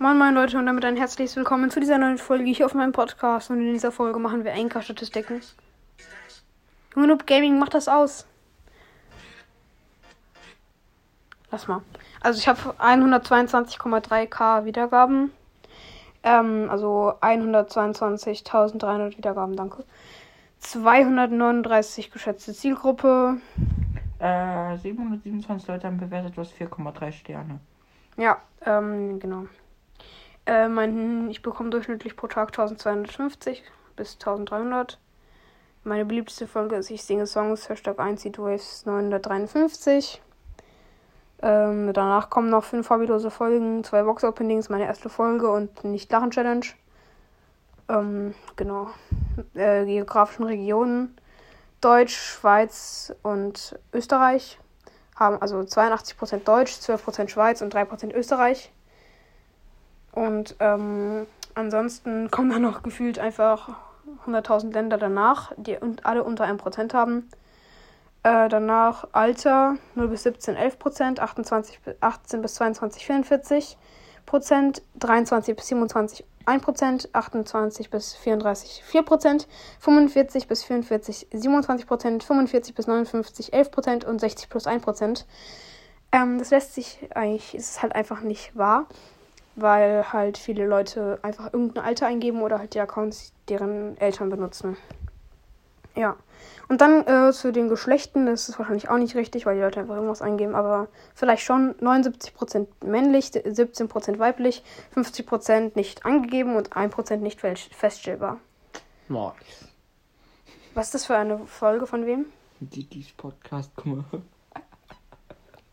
Moin Moin Leute und damit ein herzliches Willkommen zu dieser neuen Folge hier auf meinem Podcast. Und in dieser Folge machen wir Einkaufsstatistiken. Junge Noob Gaming macht das aus. Lass mal. Also ich habe 122,3k Wiedergaben. Ähm, also 122.300 Wiedergaben, danke. 239 geschätzte Zielgruppe. Äh, 727 Leute haben bewertet, du hast 4,3 Sterne. Ja, ähm, genau. Äh, mein, ich bekomme durchschnittlich pro Tag 1250 bis 1300. Meine beliebteste Folge ist Ich singe Songs, Hashtag 1 Waves 953. Ähm, danach kommen noch fünf hobbylose Folgen, zwei Box-Openings, meine erste Folge und Nicht-Lachen-Challenge. Ähm, genau. Äh, geografischen Regionen. Deutsch, Schweiz und Österreich haben also 82% Deutsch, 12% Schweiz und 3% Österreich. Und ähm, ansonsten kommen dann noch gefühlt einfach 100.000 Länder danach, die alle unter 1% haben. Äh, danach Alter 0 bis 17 11%, 28, 18 bis 22 44%, 23 bis 27 1%, 28 bis 34 4%, 45 bis 44 27%, 45 bis 59 11% und 60 plus 1%. Ähm, das lässt sich eigentlich, ist halt einfach nicht wahr weil halt viele Leute einfach irgendein Alter eingeben oder halt die Accounts deren Eltern benutzen. Ja. Und dann äh, zu den Geschlechten, das ist wahrscheinlich auch nicht richtig, weil die Leute einfach irgendwas eingeben, aber vielleicht schon 79% männlich, 17% weiblich, 50% nicht angegeben und 1% nicht feststellbar. Nice. Was ist das für eine Folge von wem? Didis Podcast, guck mal.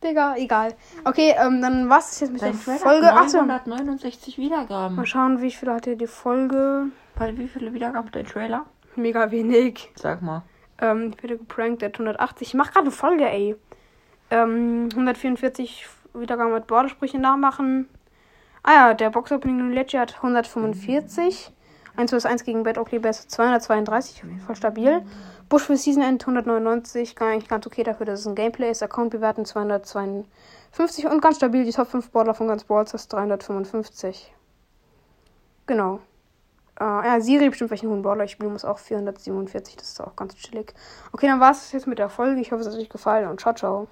Digga, egal. Okay, ähm, dann was ist jetzt mit Dein der Trailer Folge? hat Achso. 969 Wiedergaben. Mal schauen, wie viel hatte die Folge? Weil wie viele Wiedergaben hat dein Trailer? Mega wenig. Sag mal. Ähm, ich werde geprankt, der hat 180. Ich mach gerade eine Folge, ey. Ähm, 144 Wiedergaben mit Bordersprüche nachmachen. Ah ja, der Box Opening Ledger hat 145. 1 vs 1 gegen Bad Oakley Best 232, auf jeden Fall stabil. Bush für Season End 199, gar nicht ganz okay dafür, dass es ein Gameplay ist. Account bewerten 252 und ganz stabil die Top 5 Border von ganz Balls ist 355. Genau. Äh, ja, Siri bestimmt welchen hohen Border ich spielen muss, auch 447, das ist auch ganz chillig. Okay, dann war es jetzt mit der Folge. Ich hoffe, es hat euch gefallen und ciao, ciao.